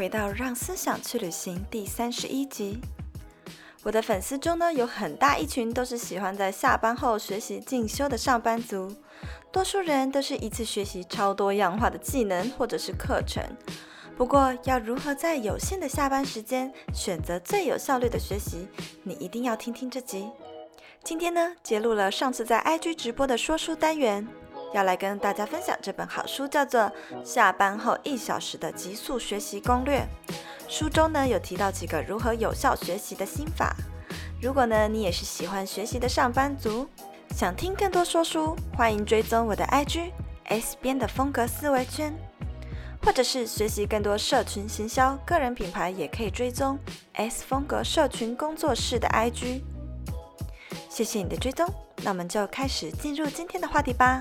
回到《让思想去旅行》第三十一集。我的粉丝中呢，有很大一群都是喜欢在下班后学习进修的上班族，多数人都是一次学习超多样化的技能或者是课程。不过，要如何在有限的下班时间选择最有效率的学习，你一定要听听这集。今天呢，揭露了上次在 IG 直播的说书单元。要来跟大家分享这本好书，叫做《下班后一小时的极速学习攻略》。书中呢有提到几个如何有效学习的心法。如果呢你也是喜欢学习的上班族，想听更多说书，欢迎追踪我的 IG S 边的风格思维圈，或者是学习更多社群行销、个人品牌，也可以追踪 S 风格社群工作室的 IG。谢谢你的追踪，那我们就开始进入今天的话题吧。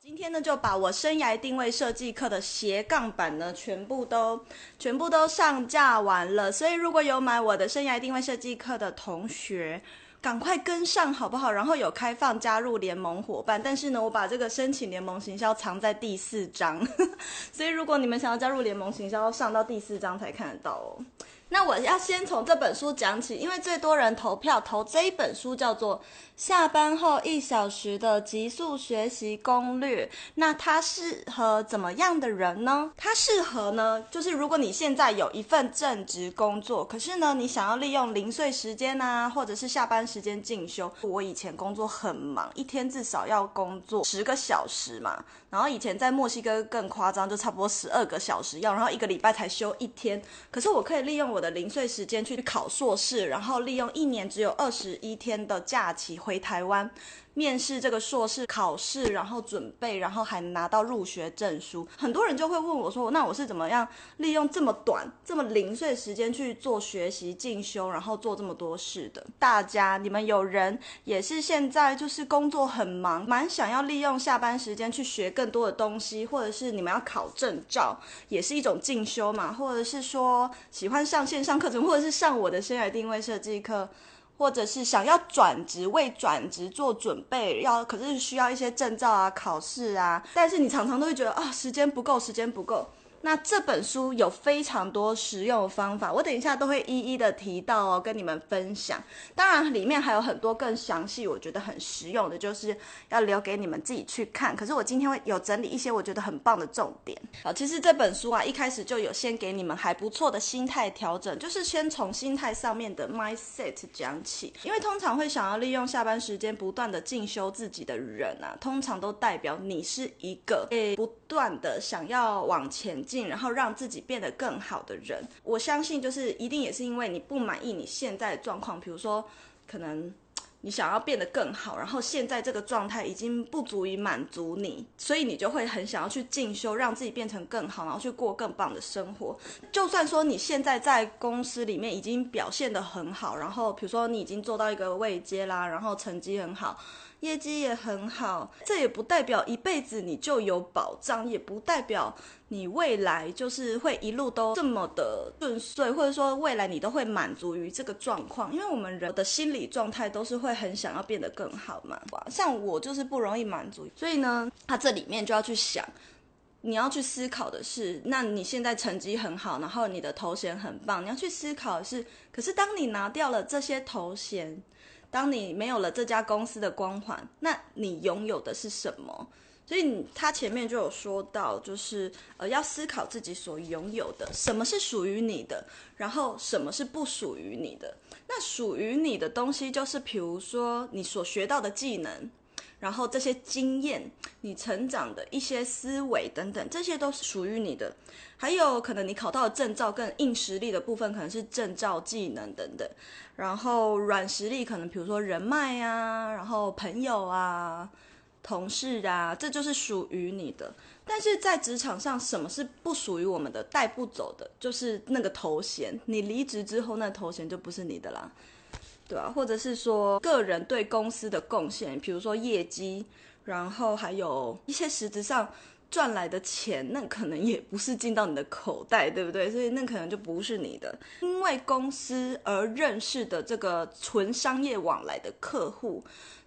今天呢，就把我生涯定位设计课的斜杠版呢，全部都全部都上架完了。所以如果有买我的生涯定位设计课的同学，赶快跟上好不好？然后有开放加入联盟伙伴，但是呢，我把这个申请联盟行销藏在第四章，所以如果你们想要加入联盟行销，上到第四章才看得到哦。那我要先从这本书讲起，因为最多人投票投这一本书叫做《下班后一小时的极速学习攻略》。那它适合怎么样的人呢？它适合呢，就是如果你现在有一份正职工作，可是呢，你想要利用零碎时间啊，或者是下班时间进修。我以前工作很忙，一天至少要工作十个小时嘛。然后以前在墨西哥更夸张，就差不多十二个小时要，然后一个礼拜才休一天。可是我可以利用我的的零碎时间去考硕士，然后利用一年只有二十一天的假期回台湾。面试这个硕士考试，然后准备，然后还拿到入学证书。很多人就会问我说：“那我是怎么样利用这么短、这么零碎时间去做学习进修，然后做这么多事的？”大家，你们有人也是现在就是工作很忙，蛮想要利用下班时间去学更多的东西，或者是你们要考证照，也是一种进修嘛，或者是说喜欢上线上课程，或者是上我的生涯定位设计课。或者是想要转职，为转职做准备，要可是需要一些证照啊、考试啊，但是你常常都会觉得啊，时间不够，时间不够。那这本书有非常多实用的方法，我等一下都会一一的提到哦，跟你们分享。当然，里面还有很多更详细，我觉得很实用的，就是要留给你们自己去看。可是我今天会有整理一些我觉得很棒的重点。好，其实这本书啊，一开始就有先给你们还不错的心态调整，就是先从心态上面的 mindset 讲起。因为通常会想要利用下班时间不断的进修自己的人啊，通常都代表你是一个诶不断的想要往前。然后让自己变得更好的人，我相信就是一定也是因为你不满意你现在的状况，比如说可能你想要变得更好，然后现在这个状态已经不足以满足你，所以你就会很想要去进修，让自己变成更好，然后去过更棒的生活。就算说你现在在公司里面已经表现得很好，然后比如说你已经做到一个位阶啦，然后成绩很好。业绩也很好，这也不代表一辈子你就有保障，也不代表你未来就是会一路都这么的顺遂，或者说未来你都会满足于这个状况。因为我们人的心理状态都是会很想要变得更好嘛。像我就是不容易满足，所以呢，他这里面就要去想，你要去思考的是，那你现在成绩很好，然后你的头衔很棒，你要去思考的是，可是当你拿掉了这些头衔。当你没有了这家公司的光环，那你拥有的是什么？所以他前面就有说到，就是呃要思考自己所拥有的，什么是属于你的，然后什么是不属于你的。那属于你的东西，就是比如说你所学到的技能。然后这些经验，你成长的一些思维等等，这些都是属于你的。还有可能你考到的证照，更硬实力的部分可能是证照、技能等等。然后软实力可能比如说人脉啊，然后朋友啊、同事啊，这就是属于你的。但是在职场上，什么是不属于我们的、带不走的？就是那个头衔。你离职之后，那头衔就不是你的啦。对啊，或者是说个人对公司的贡献，比如说业绩，然后还有一些实质上赚来的钱，那可能也不是进到你的口袋，对不对？所以那可能就不是你的。因为公司而认识的这个纯商业往来的客户，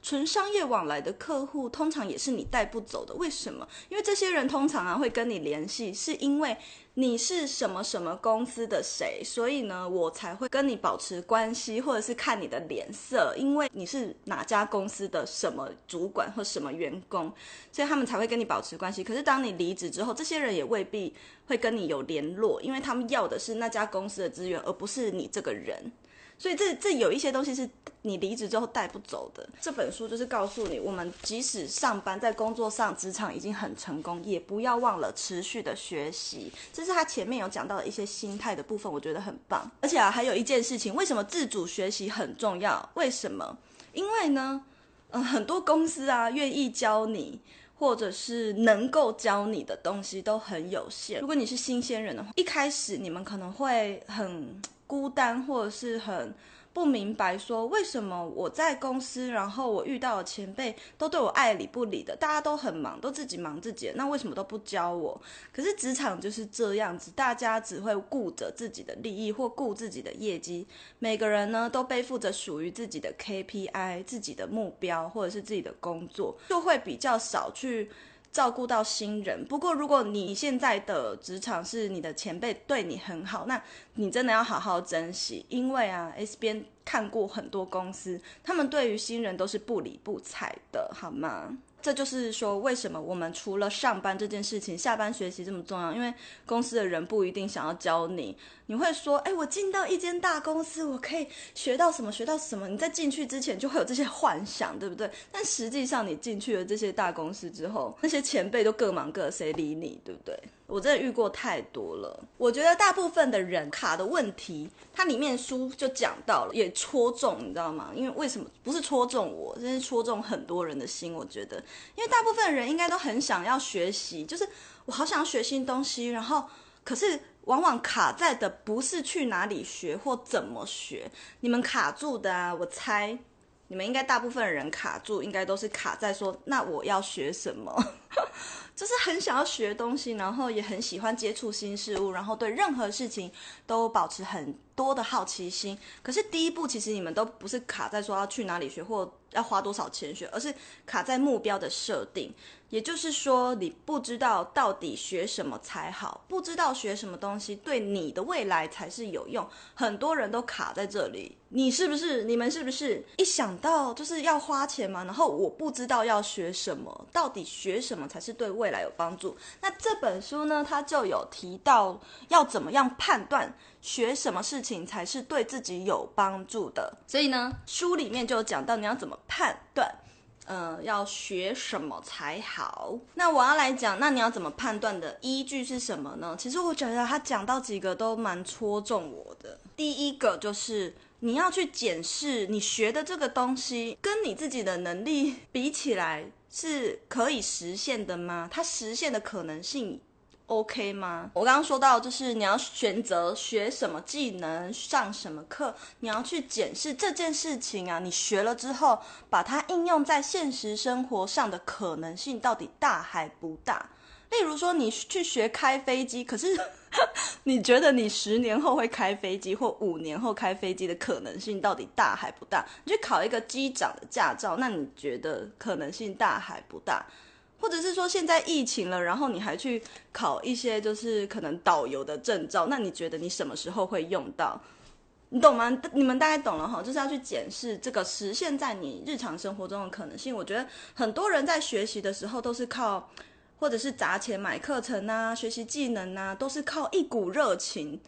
纯商业往来的客户，通常也是你带不走的。为什么？因为这些人通常啊会跟你联系，是因为你是什么什么公司的谁，所以呢，我才会跟你保持关系，或者是看你的脸色，因为你是哪家公司的什么主管或什么员工，所以他们才会跟你保持关系。可是当你离职之后，这些人也未必会跟你有联络，因为他们要的是那家公司的资源，而不是你这个人。所以这这有一些东西是你离职之后带不走的。这本书就是告诉你，我们即使上班在工作上职场已经很成功，也不要忘了持续的学习。这是他前面有讲到的一些心态的部分，我觉得很棒。而且啊，还有一件事情，为什么自主学习很重要？为什么？因为呢，嗯、呃，很多公司啊愿意教你，或者是能够教你的东西都很有限。如果你是新鲜人的话，一开始你们可能会很。孤单，或者是很不明白，说为什么我在公司，然后我遇到的前辈都对我爱理不理的，大家都很忙，都自己忙自己的，那为什么都不教我？可是职场就是这样子，大家只会顾着自己的利益或顾自己的业绩，每个人呢都背负着属于自己的 KPI、自己的目标或者是自己的工作，就会比较少去。照顾到新人，不过如果你现在的职场是你的前辈对你很好，那你真的要好好珍惜，因为啊，S 边看过很多公司，他们对于新人都是不理不睬的，好吗？这就是说，为什么我们除了上班这件事情，下班学习这么重要？因为公司的人不一定想要教你。你会说，哎，我进到一间大公司，我可以学到什么？学到什么？你在进去之前就会有这些幻想，对不对？但实际上，你进去了这些大公司之后，那些前辈都各忙各，谁理你，对不对？我真的遇过太多了。我觉得大部分的人卡的问题，它里面书就讲到了，也戳中，你知道吗？因为为什么不是戳中我，真是戳中很多人的心。我觉得，因为大部分人应该都很想要学习，就是我好想要学新东西，然后可是。往往卡在的不是去哪里学或怎么学，你们卡住的啊，我猜你们应该大部分人卡住，应该都是卡在说，那我要学什么？就是很想要学东西，然后也很喜欢接触新事物，然后对任何事情都保持很多的好奇心。可是第一步，其实你们都不是卡在说要去哪里学或要花多少钱学，而是卡在目标的设定。也就是说，你不知道到底学什么才好，不知道学什么东西对你的未来才是有用。很多人都卡在这里，你是不是？你们是不是？一想到就是要花钱嘛，然后我不知道要学什么，到底学什么才是对未来有帮助？那这本书呢，它就有提到要怎么样判断学什么事情才是对自己有帮助的。所以呢，书里面就有讲到你要怎么判断。呃，要学什么才好？那我要来讲，那你要怎么判断的依据是什么呢？其实我觉得他讲到几个都蛮戳中我的。第一个就是你要去检视你学的这个东西跟你自己的能力比起来是可以实现的吗？它实现的可能性。OK 吗？我刚刚说到，就是你要选择学什么技能，上什么课，你要去检视这件事情啊。你学了之后，把它应用在现实生活上的可能性到底大还不大？例如说，你去学开飞机，可是 你觉得你十年后会开飞机，或五年后开飞机的可能性到底大还不大？你去考一个机长的驾照，那你觉得可能性大还不大？或者是说现在疫情了，然后你还去考一些就是可能导游的证照，那你觉得你什么时候会用到？你懂吗？你们大概懂了哈，就是要去检视这个实现在你日常生活中的可能性。我觉得很多人在学习的时候都是靠，或者是砸钱买课程啊，学习技能啊，都是靠一股热情。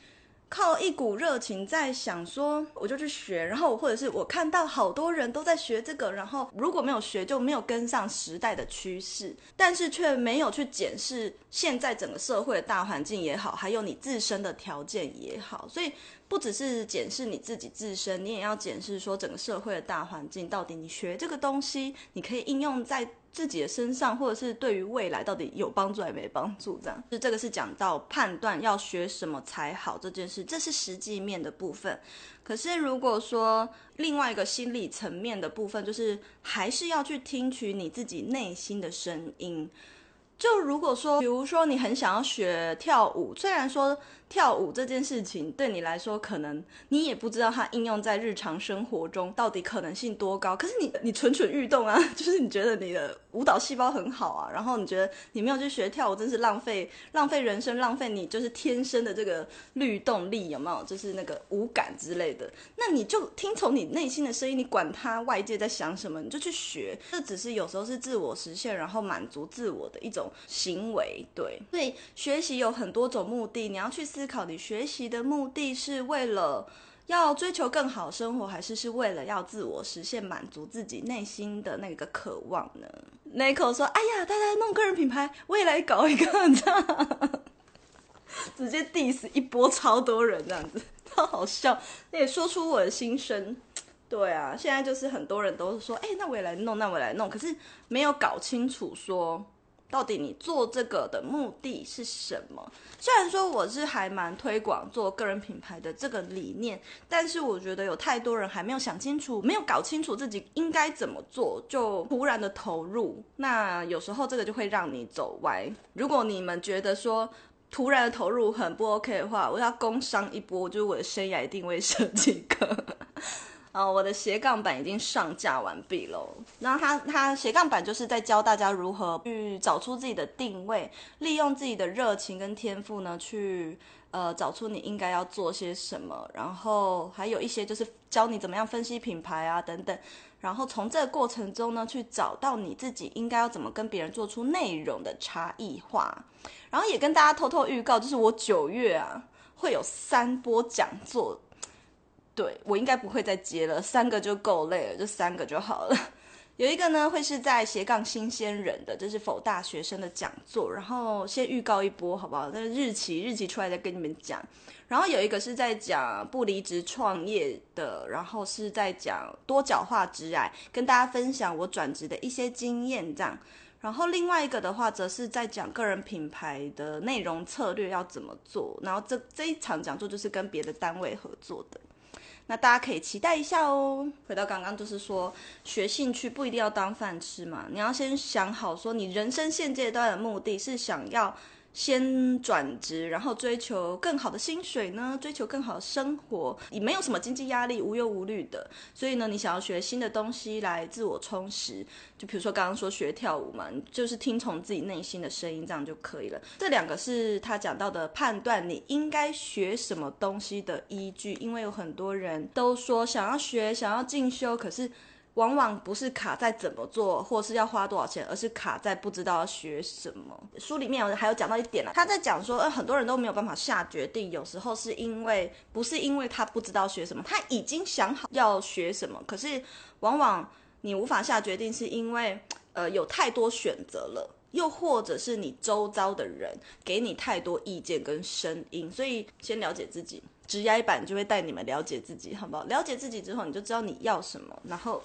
靠一股热情在想说，我就去学，然后或者是我看到好多人都在学这个，然后如果没有学就没有跟上时代的趋势，但是却没有去检视现在整个社会的大环境也好，还有你自身的条件也好，所以不只是检视你自己自身，你也要检视说整个社会的大环境到底你学这个东西，你可以应用在。自己的身上，或者是对于未来到底有帮助还没帮助，这样，就这个是讲到判断要学什么才好这件事，这是实际面的部分。可是如果说另外一个心理层面的部分，就是还是要去听取你自己内心的声音。就如果说，比如说你很想要学跳舞，虽然说跳舞这件事情对你来说，可能你也不知道它应用在日常生活中到底可能性多高。可是你你蠢蠢欲动啊，就是你觉得你的舞蹈细胞很好啊，然后你觉得你没有去学跳舞，真是浪费浪费人生，浪费你就是天生的这个律动力，有没有？就是那个舞感之类的。那你就听从你内心的声音，你管它外界在想什么，你就去学。这只是有时候是自我实现，然后满足自我的一种行为。对，所以学习有很多种目的，你要去。思考你学习的目的是为了要追求更好生活，还是是为了要自我实现、满足自己内心的那个渴望呢？Nico 说：“哎呀，大家弄个人品牌，我也来搞一个，这样直接 diss 一波，超多人这样子，超好笑。那也说出我的心声。对啊，现在就是很多人都是说，哎，那我也来弄，那我也来弄，可是没有搞清楚说。”到底你做这个的目的是什么？虽然说我是还蛮推广做个人品牌的这个理念，但是我觉得有太多人还没有想清楚，没有搞清楚自己应该怎么做，就突然的投入。那有时候这个就会让你走歪。如果你们觉得说突然的投入很不 OK 的话，我要工商一波，就是我的生涯一定位设计个。哦，我的斜杠版已经上架完毕喽。然后它它斜杠版就是在教大家如何去找出自己的定位，利用自己的热情跟天赋呢，去呃找出你应该要做些什么。然后还有一些就是教你怎么样分析品牌啊等等。然后从这个过程中呢，去找到你自己应该要怎么跟别人做出内容的差异化。然后也跟大家偷偷预告，就是我九月啊会有三波讲座。对，我应该不会再接了，三个就够累了，就三个就好了。有一个呢，会是在斜杠新鲜人的，这是否大学生的讲座，然后先预告一波，好不好？那日期日期出来再跟你们讲。然后有一个是在讲不离职创业的，然后是在讲多角化职癌，跟大家分享我转职的一些经验这样。然后另外一个的话，则是在讲个人品牌的内容策略要怎么做。然后这这一场讲座就是跟别的单位合作的。那大家可以期待一下哦。回到刚刚，就是说学兴趣不一定要当饭吃嘛，你要先想好，说你人生现阶段的目的是想要。先转职，然后追求更好的薪水呢？追求更好的生活，你没有什么经济压力，无忧无虑的。所以呢，你想要学新的东西来自我充实，就比如说刚刚说学跳舞嘛，就是听从自己内心的声音，这样就可以了。这两个是他讲到的判断你应该学什么东西的依据，因为有很多人都说想要学，想要进修，可是。往往不是卡在怎么做，或是要花多少钱，而是卡在不知道要学什么。书里面有还有讲到一点呢，他在讲说，呃，很多人都没有办法下决定，有时候是因为不是因为他不知道学什么，他已经想好要学什么，可是往往你无法下决定，是因为呃有太多选择了，又或者是你周遭的人给你太多意见跟声音，所以先了解自己，直压一版就会带你们了解自己，好不好？了解自己之后，你就知道你要什么，然后。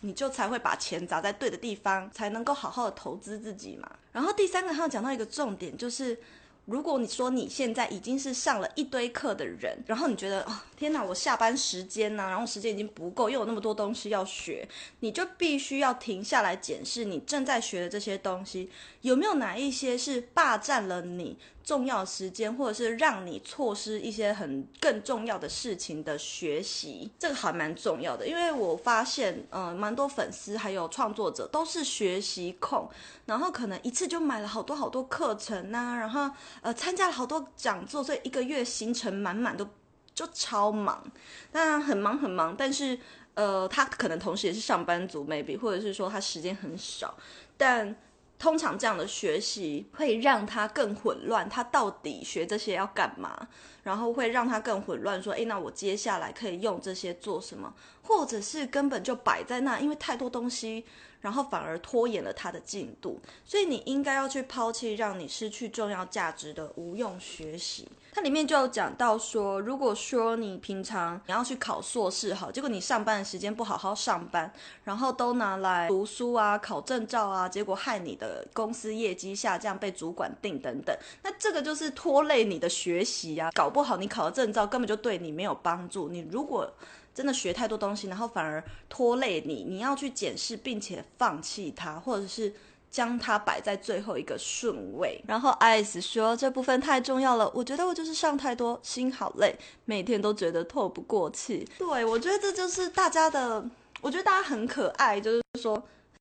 你就才会把钱砸在对的地方，才能够好好的投资自己嘛。然后第三个，他要讲到一个重点，就是。如果你说你现在已经是上了一堆课的人，然后你觉得哦，天哪，我下班时间呢，然后时间已经不够，又有那么多东西要学，你就必须要停下来检视你正在学的这些东西，有没有哪一些是霸占了你重要时间，或者是让你错失一些很更重要的事情的学习，这个还蛮重要的。因为我发现，嗯，蛮多粉丝还有创作者都是学习控，然后可能一次就买了好多好多课程呐，然后。呃，参加了好多讲座，所以一个月行程满满，都就超忙。当然很忙很忙，但是呃，他可能同时也是上班族，maybe，或者是说他时间很少。但通常这样的学习会让他更混乱，他到底学这些要干嘛？然后会让他更混乱，说，诶，那我接下来可以用这些做什么？或者是根本就摆在那，因为太多东西。然后反而拖延了他的进度，所以你应该要去抛弃让你失去重要价值的无用学习。它里面就有讲到说，如果说你平常你要去考硕士，好，结果你上班的时间不好好上班，然后都拿来读书啊、考证照啊，结果害你的公司业绩下降，被主管定等等，那这个就是拖累你的学习啊，搞不好你考的证照根本就对你没有帮助。你如果真的学太多东西，然后反而拖累你。你要去检视，并且放弃它，或者是将它摆在最后一个顺位。然后艾斯说这部分太重要了，我觉得我就是上太多，心好累，每天都觉得透不过气。对，我觉得这就是大家的，我觉得大家很可爱，就是说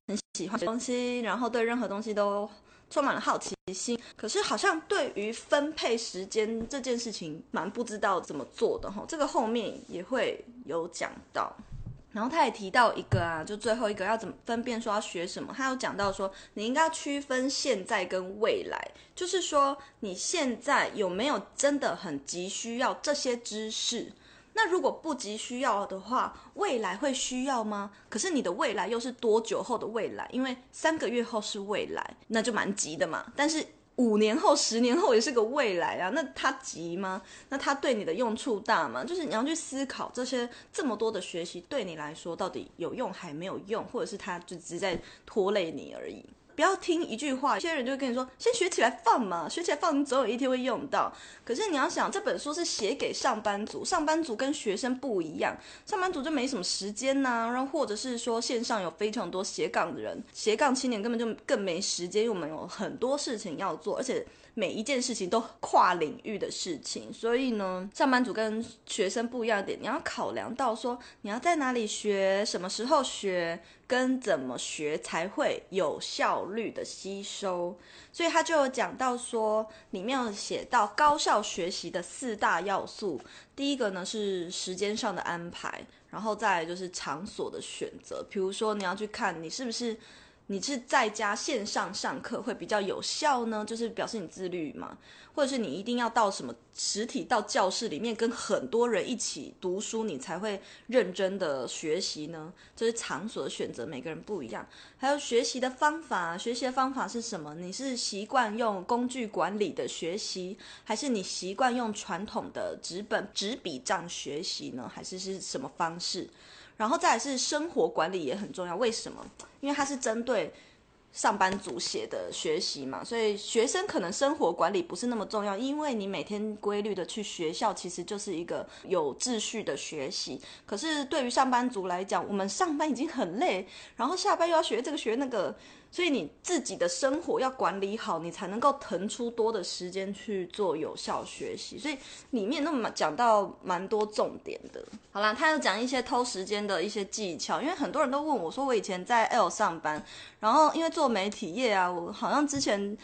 很喜欢东西，然后对任何东西都充满了好奇心。可是好像对于分配时间这件事情，蛮不知道怎么做的哈。这个后面也会有讲到。然后他也提到一个啊，就最后一个要怎么分辨说要学什么，他有讲到说你应该要区分现在跟未来，就是说你现在有没有真的很急需要这些知识？那如果不急需要的话，未来会需要吗？可是你的未来又是多久后的未来？因为三个月后是未来，那就蛮急的嘛。但是五年后、十年后也是个未来啊，那它急吗？那它对你的用处大吗？就是你要去思考这些这么多的学习对你来说到底有用还没有用，或者是它就只是在拖累你而已。不要听一句话，有些人就会跟你说，先学起来放嘛，学起来放，你总有一天会用到。可是你要想，这本书是写给上班族，上班族跟学生不一样，上班族就没什么时间呐、然后或者是说线上有非常多斜杠的人，斜杠青年根本就更没时间，因为我们有很多事情要做，而且。每一件事情都跨领域的事情，所以呢，上班族跟学生不一样点，你要考量到说你要在哪里学，什么时候学，跟怎么学才会有效率的吸收。所以他就有讲到说，里面有写到高效学习的四大要素，第一个呢是时间上的安排，然后再就是场所的选择，比如说你要去看你是不是。你是在家线上上课会比较有效呢？就是表示你自律嘛，或者是你一定要到什么实体到教室里面跟很多人一起读书，你才会认真的学习呢？这是场所的选择，每个人不一样。还有学习的方法，学习的方法是什么？你是习惯用工具管理的学习，还是你习惯用传统的纸本纸笔账学习呢？还是是什么方式？然后再来是生活管理也很重要，为什么？因为它是针对上班族写的学习嘛，所以学生可能生活管理不是那么重要，因为你每天规律的去学校，其实就是一个有秩序的学习。可是对于上班族来讲，我们上班已经很累，然后下班又要学这个学那个。所以你自己的生活要管理好，你才能够腾出多的时间去做有效学习。所以里面那么讲到蛮多重点的。好啦，他又讲一些偷时间的一些技巧，因为很多人都问我说，我以前在 L 上班，然后因为做媒体业啊，我好像之前。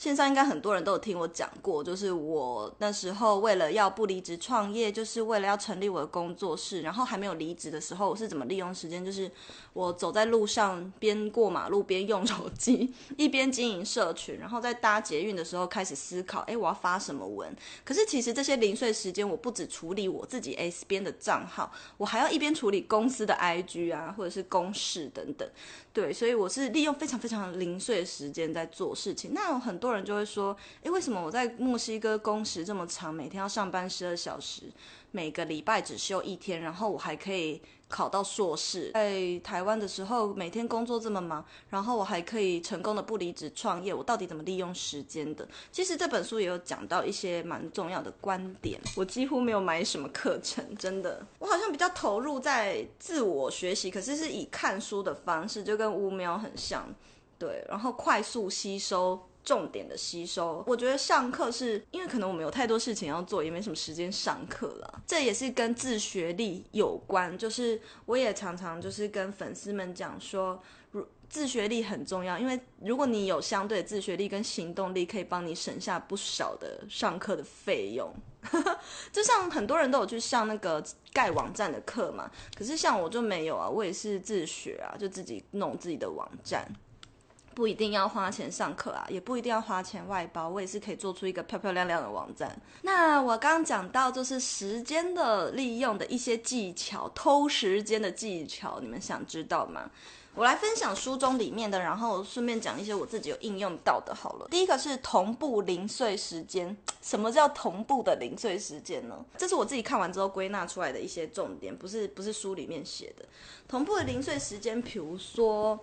线上应该很多人都有听我讲过，就是我那时候为了要不离职创业，就是为了要成立我的工作室，然后还没有离职的时候，我是怎么利用时间？就是我走在路上，边过马路边用手机，一边经营社群，然后在搭捷运的时候开始思考，诶，我要发什么文？可是其实这些零碎时间，我不止处理我自己 S 边的账号，我还要一边处理公司的 IG 啊，或者是公事等等。对，所以我是利用非常非常零碎的时间在做事情。那有很多人就会说，诶，为什么我在墨西哥工时这么长，每天要上班十二小时，每个礼拜只休一天，然后我还可以考到硕士？在台湾的时候，每天工作这么忙，然后我还可以成功的不离职创业，我到底怎么利用时间的？其实这本书也有讲到一些蛮重要的观点。我几乎没有买什么课程，真的，我好像比较投入在自我学习，可是是以看书的方式，就跟乌喵很像，对，然后快速吸收。重点的吸收，我觉得上课是因为可能我们有太多事情要做，也没什么时间上课了。这也是跟自学力有关，就是我也常常就是跟粉丝们讲说，如自学力很重要，因为如果你有相对自学力跟行动力，可以帮你省下不少的上课的费用。就像很多人都有去上那个盖网站的课嘛，可是像我就没有啊，我也是自学啊，就自己弄自己的网站。不一定要花钱上课啊，也不一定要花钱外包，我也是可以做出一个漂漂亮亮的网站。那我刚刚讲到就是时间的利用的一些技巧，偷时间的技巧，你们想知道吗？我来分享书中里面的，然后顺便讲一些我自己有应用到的。好了，第一个是同步零碎时间。什么叫同步的零碎时间呢？这是我自己看完之后归纳出来的一些重点，不是不是书里面写的。同步的零碎时间，比如说。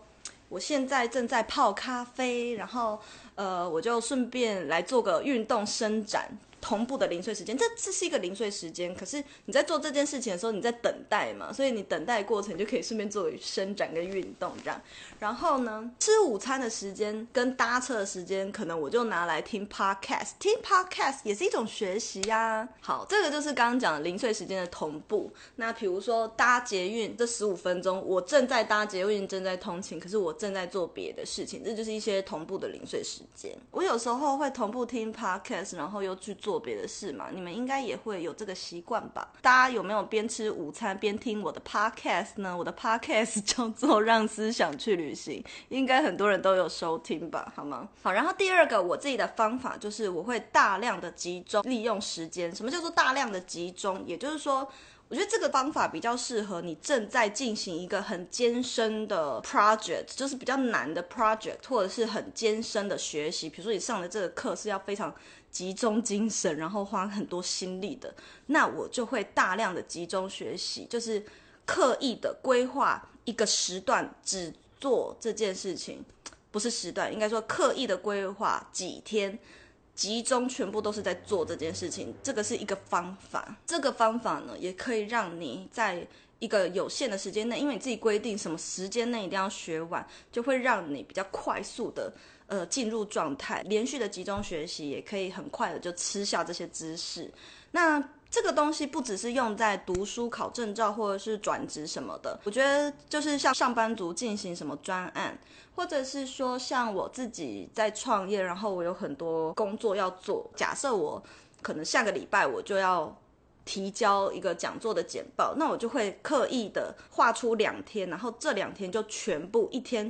我现在正在泡咖啡，然后，呃，我就顺便来做个运动伸展。同步的零碎时间，这这是一个零碎时间。可是你在做这件事情的时候，你在等待嘛，所以你等待过程就可以顺便做伸展跟运动这样。然后呢，吃午餐的时间跟搭车的时间，可能我就拿来听 podcast，听 podcast 也是一种学习呀。好，这个就是刚刚讲的零碎时间的同步。那比如说搭捷运这十五分钟，我正在搭捷运，正在通勤，可是我正在做别的事情，这就是一些同步的零碎时间。我有时候会同步听 podcast，然后又去做。别的事嘛，你们应该也会有这个习惯吧？大家有没有边吃午餐边听我的 podcast 呢？我的 podcast 叫做《让思想去旅行》，应该很多人都有收听吧？好吗？好，然后第二个我自己的方法就是我会大量的集中利用时间。什么叫做大量的集中？也就是说，我觉得这个方法比较适合你正在进行一个很艰深的 project，就是比较难的 project，或者是很艰深的学习。比如说你上的这个课是要非常。集中精神，然后花很多心力的，那我就会大量的集中学习，就是刻意的规划一个时段只做这件事情，不是时段，应该说刻意的规划几天，集中全部都是在做这件事情，这个是一个方法。这个方法呢，也可以让你在一个有限的时间内，因为你自己规定什么时间内一定要学完，就会让你比较快速的。呃，进入状态，连续的集中学习也可以很快的就吃下这些知识。那这个东西不只是用在读书、考证照或者是转职什么的，我觉得就是像上班族进行什么专案，或者是说像我自己在创业，然后我有很多工作要做。假设我可能下个礼拜我就要提交一个讲座的简报，那我就会刻意的画出两天，然后这两天就全部一天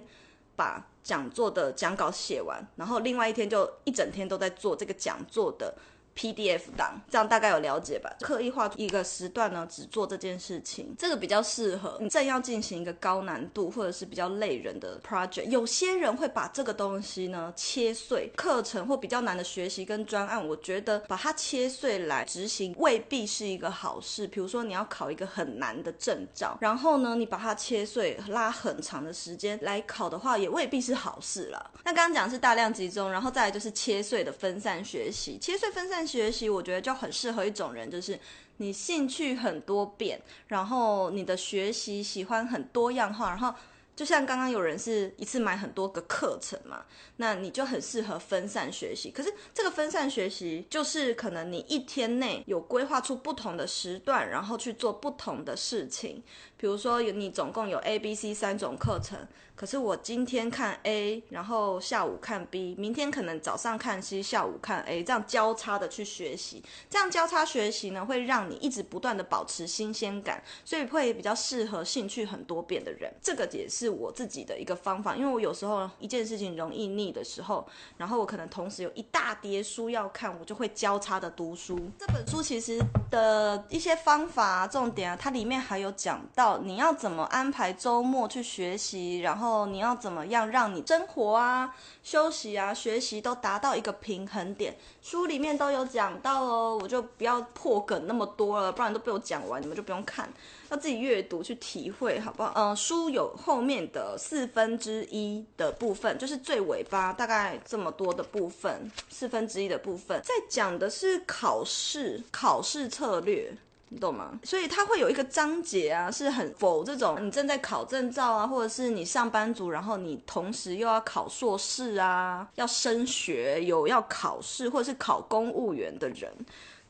把。讲座的讲稿写完，然后另外一天就一整天都在做这个讲座的。PDF 档，这样大概有了解吧？刻意画出一个时段呢，只做这件事情，这个比较适合你正要进行一个高难度或者是比较累人的 project。有些人会把这个东西呢切碎，课程或比较难的学习跟专案，我觉得把它切碎来执行未必是一个好事。比如说你要考一个很难的证照，然后呢你把它切碎，拉很长的时间来考的话，也未必是好事了。那刚刚讲的是大量集中，然后再来就是切碎的分散学习，切碎分散。学习我觉得就很适合一种人，就是你兴趣很多变，然后你的学习喜欢很多样化，然后就像刚刚有人是一次买很多个课程嘛，那你就很适合分散学习。可是这个分散学习就是可能你一天内有规划出不同的时段，然后去做不同的事情。比如说有你总共有 A、B、C 三种课程。可是我今天看 A，然后下午看 B，明天可能早上看 C，下午看 A，这样交叉的去学习，这样交叉学习呢，会让你一直不断的保持新鲜感，所以会比较适合兴趣很多变的人。这个也是我自己的一个方法，因为我有时候一件事情容易腻的时候，然后我可能同时有一大叠书要看，我就会交叉的读书。这本书其实的一些方法啊，重点啊，它里面还有讲到你要怎么安排周末去学习，然后。然后你要怎么样让你生活啊、休息啊、学习都达到一个平衡点？书里面都有讲到哦，我就不要破梗那么多了，不然都被我讲完，你们就不用看，要自己阅读去体会，好不好？嗯、呃，书有后面的四分之一的部分，就是最尾巴大概这么多的部分，四分之一的部分，在讲的是考试、考试策略。你懂吗？所以它会有一个章节啊，是很否这种你正在考证照啊，或者是你上班族，然后你同时又要考硕士啊，要升学，有要考试或者是考公务员的人，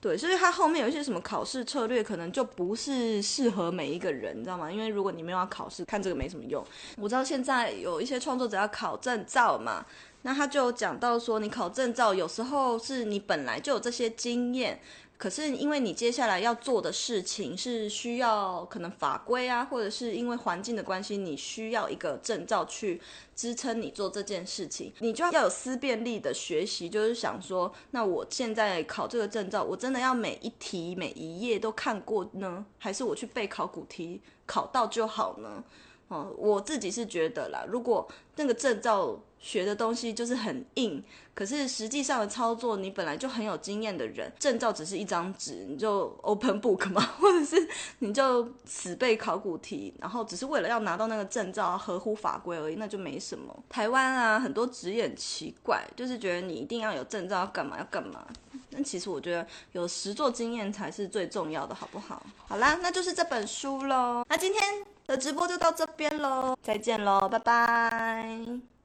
对，所以它后面有一些什么考试策略，可能就不是适合每一个人，你知道吗？因为如果你没有要考试，看这个没什么用。我知道现在有一些创作者要考证照嘛，那他就讲到说，你考证照有时候是你本来就有这些经验。可是因为你接下来要做的事情是需要可能法规啊，或者是因为环境的关系，你需要一个证照去支撑你做这件事情，你就要有思辨力的学习，就是想说，那我现在考这个证照，我真的要每一题每一页都看过呢，还是我去背考古题考到就好呢？哦，我自己是觉得啦，如果那个证照学的东西就是很硬，可是实际上的操作你本来就很有经验的人，证照只是一张纸，你就 open book 嘛，或者是你就死背考古题，然后只是为了要拿到那个证照合乎法规而已，那就没什么。台湾啊，很多职业很奇怪，就是觉得你一定要有证照要干嘛要干嘛。但其实我觉得有实作经验才是最重要的，好不好？好啦，那就是这本书喽。那今天的直播就到这边喽，再见喽，拜拜。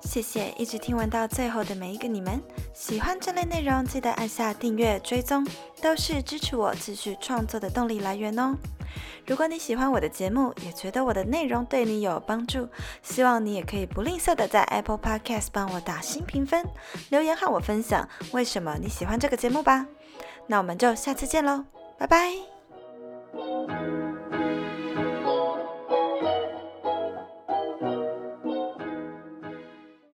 谢谢一直听完到最后的每一个你们，喜欢这类内容记得按下订阅追踪，都是支持我继续创作的动力来源哦。如果你喜欢我的节目，也觉得我的内容对你有帮助，希望你也可以不吝啬的在 Apple Podcast 帮我打新评分，留言和我分享为什么你喜欢这个节目吧。那我们就下次见喽，拜拜。